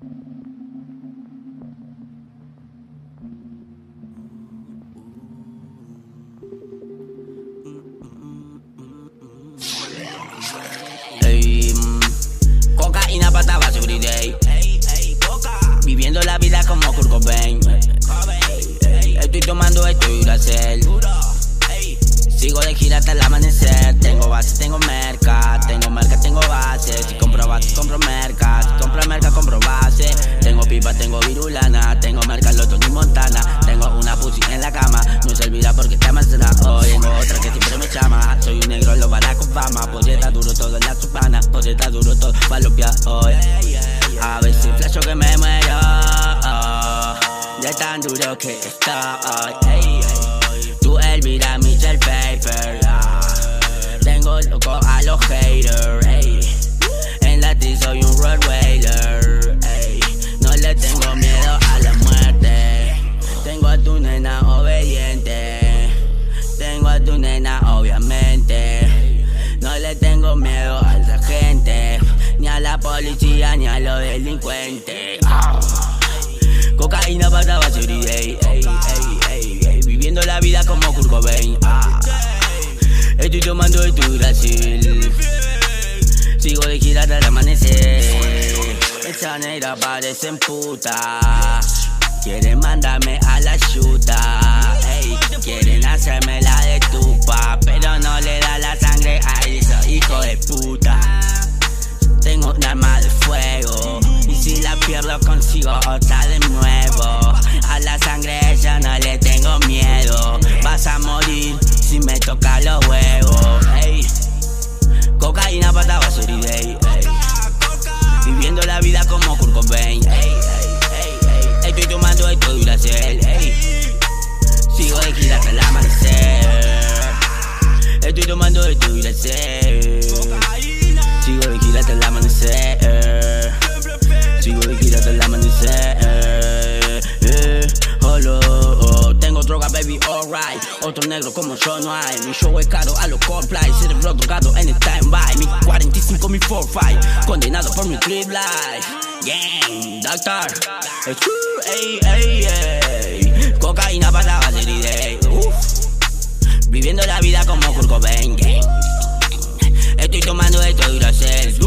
Ey, mm, cocaína para basura day. Viviendo la vida como Kurt Cobain. Estoy tomando esto y hacer. Sigo de gira hasta el amanecer. Tengo base, tengo merca. Tengo merca, tengo base. Si compro base, compro merca. Tengo virulana. Tengo merca, loto ni montana. Tengo una pussy en la cama. No se olvida porque está más hoy. Tengo otra que siempre me llama. Soy un negro, lo Barack Obama. Pues está duro todo en la chupana. Está duro todo, palopia hoy. A veces flasho que me muero. De tan duro que estoy. Tú Elvira Michelle Pfeiffer. Tengo miedo a esa gente. Ni a la policía ni a los delincuentes. Ah. Cocaína para basura ey, ey, ey, ey. Viviendo la vida como Kurt Cobain ah. Estoy tomando esto y Brasil Sigo de gira hasta el amanecer Esa negra parecen puta Quieren mandarme a la chuta tengo un arma de fuego Y si la pierdo consigo otra de nuevo A la sangre yo no le tengo miedo Vas a morir si me toca los huevos ey. Cocaína para y. Viviendo la vida como Kurt Cobain ey. Estoy tomando esto de Duracell. Sigo de gira hasta el amanecer Estoy tomando esto de Duracell Otro negro como yo no hay. Mi show es caro a los Coldplay. Cerebro drogado en el time by. Mi 45, mi 4-5. Condenado por mi trip life. Gang, doctor. Ey, ey, ey. Cocaína para la. Uf. Viviendo la vida como Kurt Cobain, gang. Estoy tomando esto duro ser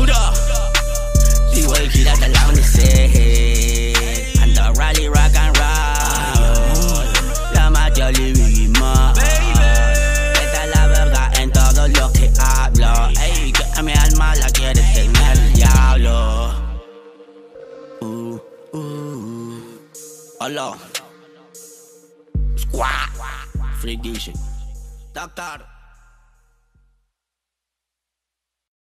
Hello. squat, Squad. Free Doctor.